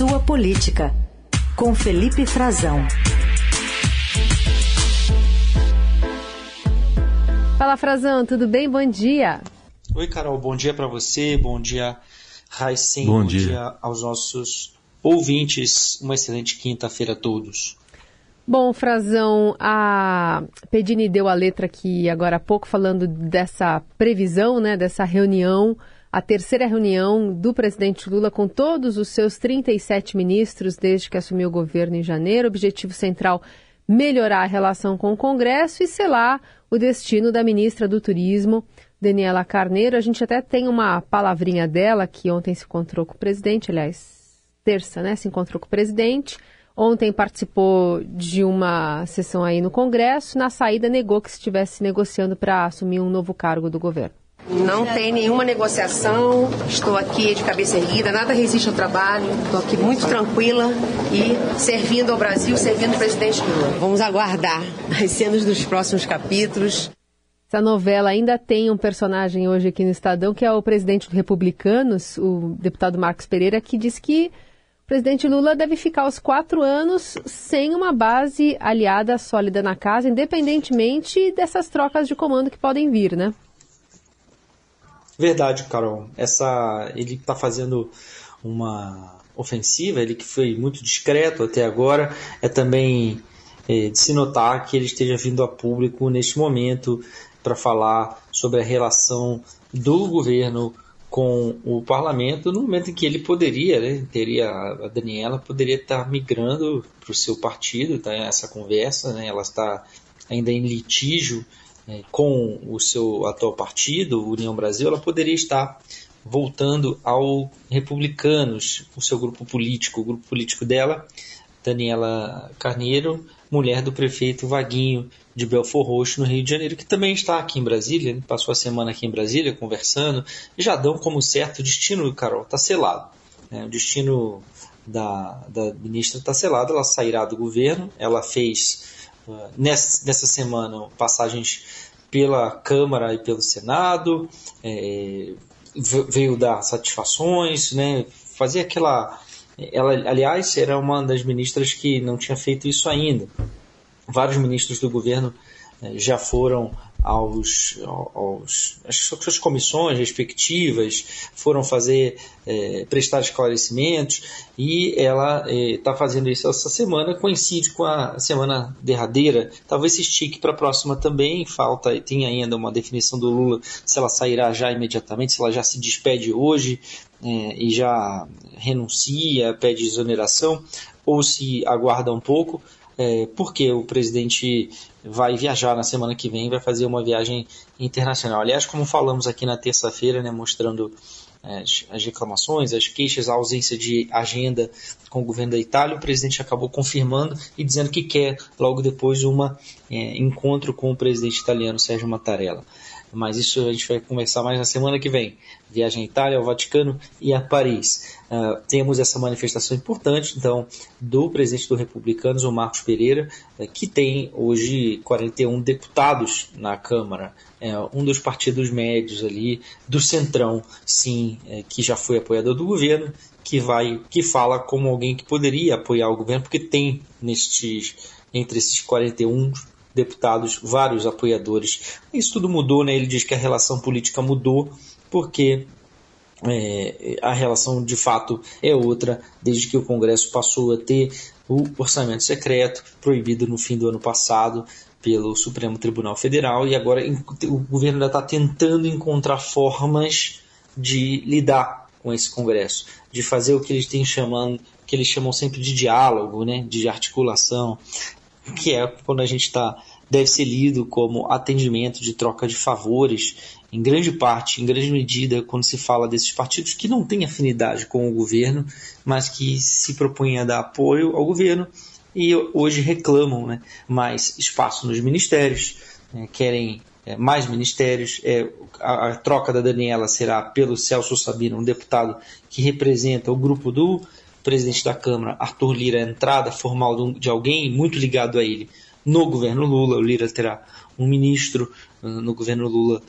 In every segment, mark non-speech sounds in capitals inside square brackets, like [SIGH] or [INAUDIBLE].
Sua Política, com Felipe Frazão. Fala Frazão, tudo bem? Bom dia. Oi, Carol, bom dia para você, bom dia, Raicen, bom, bom dia. dia aos nossos ouvintes. Uma excelente quinta-feira a todos. Bom, Frazão, a Pedini deu a letra aqui agora há pouco falando dessa previsão, né, dessa reunião, a terceira reunião do presidente Lula com todos os seus 37 ministros desde que assumiu o governo em janeiro. Objetivo central melhorar a relação com o Congresso e selar o destino da ministra do Turismo, Daniela Carneiro. A gente até tem uma palavrinha dela que ontem se encontrou com o presidente, aliás, terça, né, se encontrou com o presidente. Ontem participou de uma sessão aí no Congresso. Na saída, negou que estivesse negociando para assumir um novo cargo do governo. Não tem nenhuma negociação, estou aqui de cabeça erguida, nada resiste ao trabalho, estou aqui muito tranquila e servindo ao Brasil, servindo o presidente Lula. Vamos aguardar as cenas dos próximos capítulos. Essa novela ainda tem um personagem hoje aqui no Estadão, que é o presidente dos Republicanos, o deputado Marcos Pereira, que diz que o presidente Lula deve ficar os quatro anos sem uma base aliada sólida na casa, independentemente dessas trocas de comando que podem vir, né? Verdade, Carol. Essa, ele está fazendo uma ofensiva, ele que foi muito discreto até agora, é também é, de se notar que ele esteja vindo a público neste momento para falar sobre a relação do governo com o parlamento no momento em que ele poderia, né, teria a Daniela poderia estar migrando para o seu partido, tá essa conversa, né, ela está ainda em litígio com o seu atual partido, União Brasil, ela poderia estar voltando ao Republicanos, o seu grupo político, o grupo político dela, Daniela Carneiro, mulher do prefeito Vaguinho de Belfor Roxo, no Rio de Janeiro, que também está aqui em Brasília, né? passou a semana aqui em Brasília conversando, já dão como certo o destino, Carol, está selado. Né? O destino da, da ministra está selado, ela sairá do governo, ela fez nessa, semana passagens pela Câmara e pelo Senado, é, veio dar satisfações, né? fazer aquela ela, aliás, era uma das ministras que não tinha feito isso ainda. Vários ministros do governo já foram aos, aos às suas comissões respectivas, foram fazer é, prestar esclarecimentos e ela está é, fazendo isso essa semana, coincide com a semana derradeira, talvez se estique para a próxima também, falta, tem ainda uma definição do Lula se ela sairá já imediatamente, se ela já se despede hoje é, e já renuncia, pede exoneração, ou se aguarda um pouco, é, porque o presidente vai viajar na semana que vem, vai fazer uma viagem internacional. Aliás, como falamos aqui na terça-feira, né, mostrando as, as, reclamações, as queixas, a ausência de agenda com o governo da Itália, o presidente acabou confirmando e dizendo que quer logo depois um é, encontro com o presidente italiano Sérgio Mattarella mas isso a gente vai conversar mais na semana que vem. Viagem à Itália, ao Vaticano e a Paris. Uh, temos essa manifestação importante, então, do presidente do Republicanos, o Marcos Pereira, uh, que tem hoje 41 deputados na Câmara, uh, um dos partidos médios ali, do Centrão, sim, é, que já foi apoiador do governo, que vai, que fala como alguém que poderia apoiar o governo, porque tem nestes, entre esses 41 deputados, vários apoiadores. Isso tudo mudou, né? Ele diz que a relação política mudou porque é, a relação de fato é outra desde que o Congresso passou a ter o orçamento secreto proibido no fim do ano passado pelo Supremo Tribunal Federal e agora o governo ainda está tentando encontrar formas de lidar com esse Congresso, de fazer o que eles têm chamando, que eles chamam sempre de diálogo, né, de articulação, que é quando a gente está deve ser lido como atendimento de troca de favores, em grande parte, em grande medida, quando se fala desses partidos que não têm afinidade com o governo, mas que se propõem a dar apoio ao governo e hoje reclamam né, mais espaço nos ministérios, né, querem é, mais ministérios. É, a, a, troca da Daniela será pelo Celso Sabino, um deputado que representa o grupo do presidente da Câmara, Arthur Lira, a entrada formal de alguém muito ligado a ele no governo Lula. O Lira terá um ministro uh, no governo Lula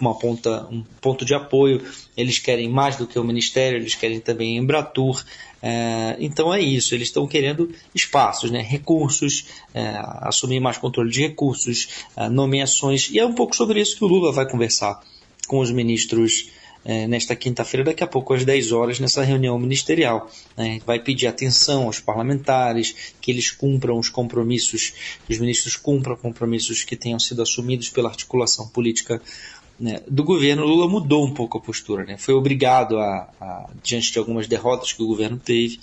uma ponta, um ponto de apoio. Eles querem mais do que o Ministério, eles querem também Embratur. É, então é isso, eles estão querendo espaços, né, recursos, é, assumir mais controle de recursos, nomeações. E é um pouco sobre isso que o Lula vai conversar com os ministros é, nesta quinta-feira, daqui a pouco às 10 horas, nessa reunião ministerial. Né? Vai pedir atenção aos parlamentares, que eles cumpram os compromissos, que os ministros cumpram compromissos que tenham sido assumidos pela articulação política né, do governo. Lula mudou um pouco a postura, né? foi obrigado, a, a, diante de algumas derrotas que o governo teve,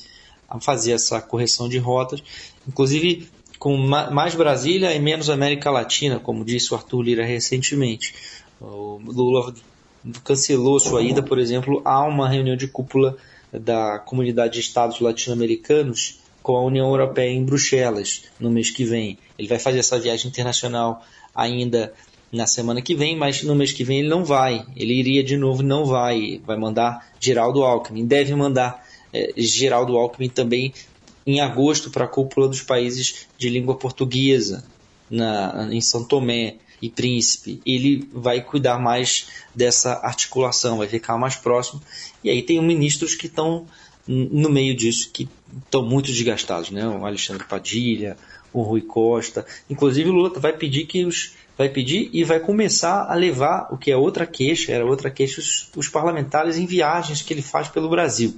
a fazer essa correção de rotas, inclusive com mais Brasília e menos América Latina, como disse o Arthur Lira recentemente. O Lula cancelou sua ida, por exemplo, a uma reunião de cúpula da Comunidade de Estados Latino-Americanos com a União Europeia em Bruxelas no mês que vem. Ele vai fazer essa viagem internacional ainda na semana que vem, mas no mês que vem ele não vai. Ele iria de novo, não vai. Vai mandar Geraldo Alckmin. Deve mandar é, Geraldo Alckmin também em agosto para a cúpula dos países de língua portuguesa na, em São Tomé e Príncipe, ele vai cuidar mais dessa articulação, vai ficar mais próximo. E aí tem ministros que estão no meio disso, que estão muito desgastados, né? O Alexandre Padilha, o Rui Costa. Inclusive o Lula vai pedir que os vai pedir e vai começar a levar o que é outra queixa, era outra queixa os, os parlamentares em viagens que ele faz pelo Brasil.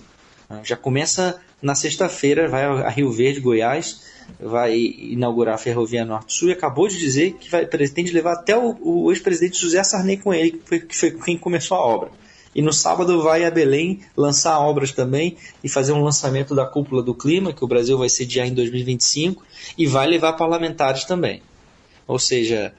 Já começa na sexta-feira, vai a Rio Verde, Goiás, vai inaugurar a Ferrovia Norte-Sul e acabou de dizer que vai, pretende levar até o, o ex-presidente José Sarney com ele, que foi, que foi quem começou a obra. E no sábado vai a Belém lançar obras também e fazer um lançamento da cúpula do clima, que o Brasil vai sediar em 2025, e vai levar parlamentares também. Ou seja,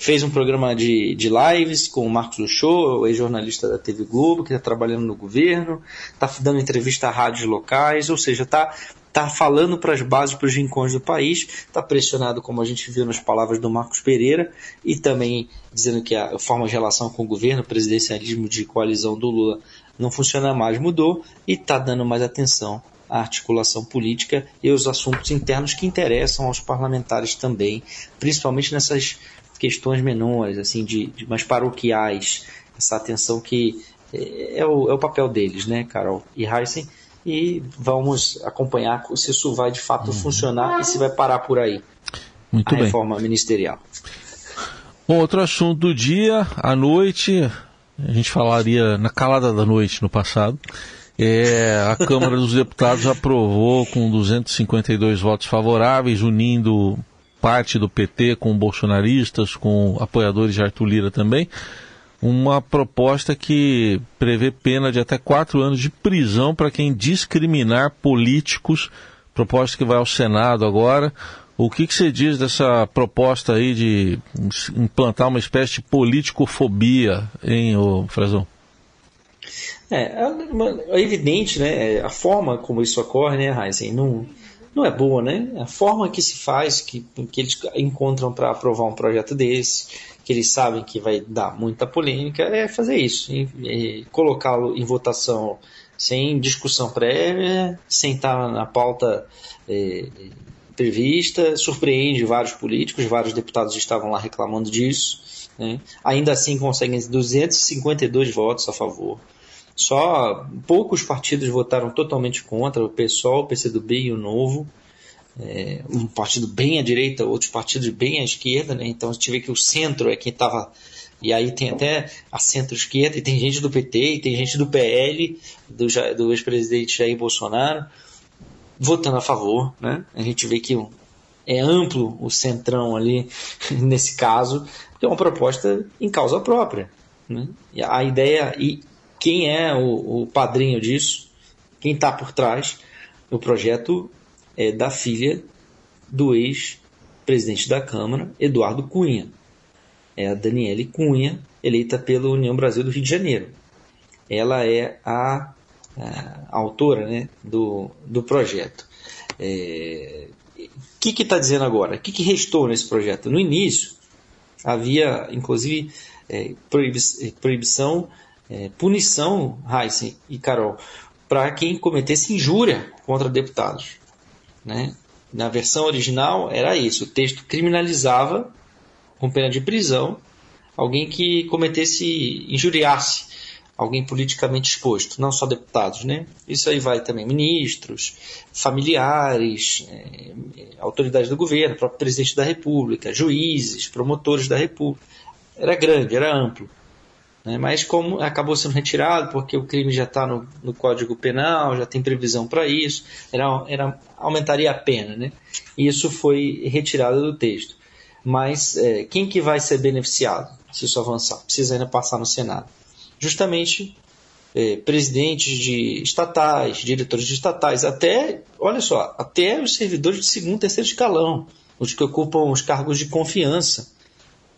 fez um programa de, de lives com o Marcos Luchô, ex-jornalista da TV Globo, que está trabalhando no governo, está dando entrevista a rádios locais, ou seja, está está falando para as bases, para os rincões do país, está pressionado, como a gente viu nas palavras do Marcos Pereira, e também dizendo que a forma de relação com o governo, o presidencialismo de coalizão do Lula não funciona mais, mudou, e está dando mais atenção à articulação política e aos assuntos internos que interessam aos parlamentares também, principalmente nessas questões menores, assim, de, de mais paroquiais, essa atenção que é, é o, é o papel deles, né, Carol e Heisen, e vamos acompanhar se isso vai de fato uhum. funcionar e se vai parar por aí Muito a bem. reforma ministerial. Bom, outro assunto do dia, à noite, a gente falaria na calada da noite no passado, é, a Câmara dos Deputados [LAUGHS] aprovou com 252 votos favoráveis, unindo parte do PT com bolsonaristas, com apoiadores de Arthur Lira também, uma proposta que prevê pena de até quatro anos de prisão para quem discriminar políticos, proposta que vai ao Senado agora. O que, que você diz dessa proposta aí de implantar uma espécie de politicofobia, hein, ô Frazão? É, é, é, evidente, né? A forma como isso ocorre, né, Heisen, não, não é boa, né? A forma que se faz, que, que eles encontram para aprovar um projeto desse, que eles sabem que vai dar muita polêmica, é fazer isso, colocá-lo em votação sem discussão prévia, sem estar na pauta é, prevista, surpreende vários políticos, vários deputados estavam lá reclamando disso, né? ainda assim conseguem 252 votos a favor. Só poucos partidos votaram totalmente contra, o PSOL, o PCdoB e o Novo é, um partido bem à direita, outros partidos bem à esquerda, né? então a gente vê que o centro é quem estava. E aí tem até a centro-esquerda, e tem gente do PT, e tem gente do PL, do, do ex-presidente Jair Bolsonaro, votando a favor. Né? A gente vê que é amplo o centrão ali, [LAUGHS] nesse caso, que é uma proposta em causa própria. Né? A ideia, e quem é o, o padrinho disso, quem está por trás, o projeto é da filha do ex-presidente da Câmara, Eduardo Cunha. É a Daniele Cunha, eleita pela União Brasil do Rio de Janeiro. Ela é a, a autora né, do, do projeto. O é, que está dizendo agora? O que, que, restou nesse projeto? No início, havia, inclusive, é, proibição, é, punição, Heisen e Carol, para quem cometesse injúria contra deputados. Né? Na versão original era isso: o texto criminalizava, com pena de prisão, alguém que cometesse, injuriasse alguém politicamente exposto, não só deputados, né? Isso aí vai também ministros, familiares, é, autoridades do governo, próprio presidente da República, juízes, promotores da República. Era grande, era amplo. Né? Mas como acabou sendo retirado, porque o crime já está no, no, Código Penal, já tem previsão para isso, era, era, aumentaria a pena, né? E isso foi retirado do texto. Mas é, quem que vai ser beneficiado se isso avançar? Precisa ainda passar no Senado. Justamente é, presidentes de estatais, diretores de estatais, até, olha só, até os servidores de segundo terceiro escalão, os que ocupam os cargos de confiança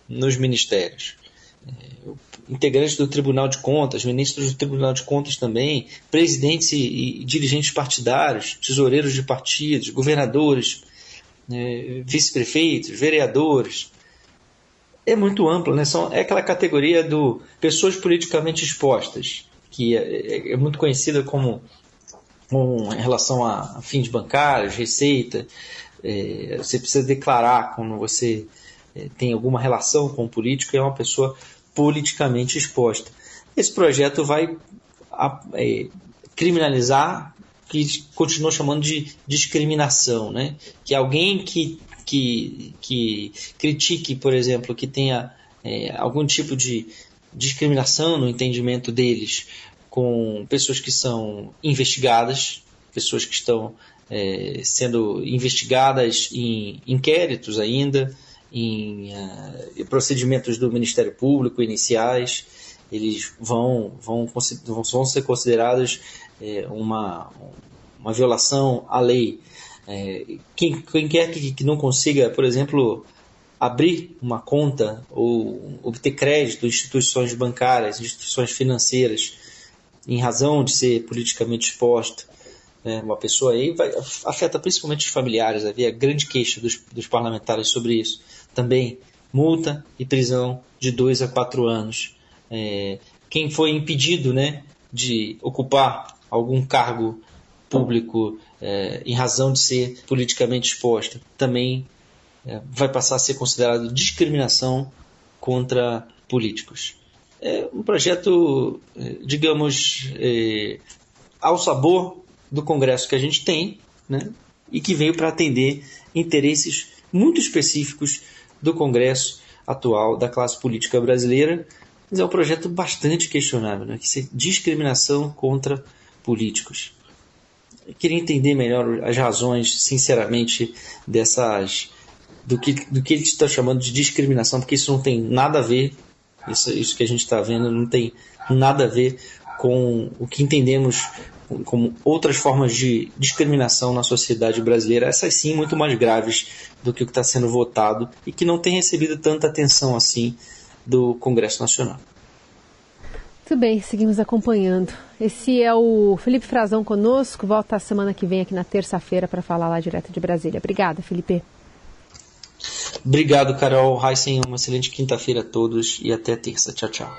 nos ministérios. É, integrantes do Tribunal de Contas, ministros do Tribunal de Contas também, presidentes e, e dirigentes partidários, tesoureiros de partidos, governadores, é, vice-prefeitos, vereadores. É muito amplo, né? São, é aquela categoria do pessoas politicamente expostas, que é, é, é muito conhecida como, em relação a, a fins bancários, receita. É, você precisa declarar quando você tem alguma relação com o político, é uma pessoa politicamente exposta. Esse projeto vai é, criminalizar que continua chamando de discriminação, né? Que alguém que, que, que critique, por exemplo, que tenha é, algum tipo de discriminação no entendimento deles com pessoas que são investigadas, pessoas que estão é, sendo investigadas em inquéritos ainda, em uh, procedimentos do Ministério Público iniciais, eles vão, vão, vão ser considerados é, uma, uma violação à lei. É, quem, quem quer que, que não consiga, por exemplo, abrir uma conta ou obter crédito em instituições bancárias, instituições financeiras, em razão de ser politicamente exposta, né, uma pessoa aí vai, afeta principalmente os familiares. Havia grande queixa dos, dos parlamentares sobre isso também multa e prisão de 2 a 4 anos. É, quem foi impedido né, de ocupar algum cargo público é, em razão de ser politicamente exposta também é, vai passar a ser considerado discriminação contra políticos. É um projeto, é, digamos, é, ao sabor do Congresso que a gente tem, né, e que veio para atender interesses muito específicos do Congresso atual da classe política brasileira, mas é um projeto bastante questionável, né? que é discriminação contra políticos. Eu queria entender melhor as razões, sinceramente, dessas do que, do que ele está chamando de discriminação, porque isso não tem nada a ver, isso, isso que a gente está vendo não tem nada a ver com o que entendemos como outras formas de discriminação na sociedade brasileira, essas sim muito mais graves do que o que está sendo votado e que não tem recebido tanta atenção assim do Congresso Nacional. Muito bem, seguimos acompanhando. Esse é o Felipe Frazão conosco, volta a semana que vem aqui na terça-feira para falar lá direto de Brasília. Obrigada, Felipe. Obrigado, Carol. Heisen, uma excelente quinta-feira a todos e até terça. Tchau, tchau.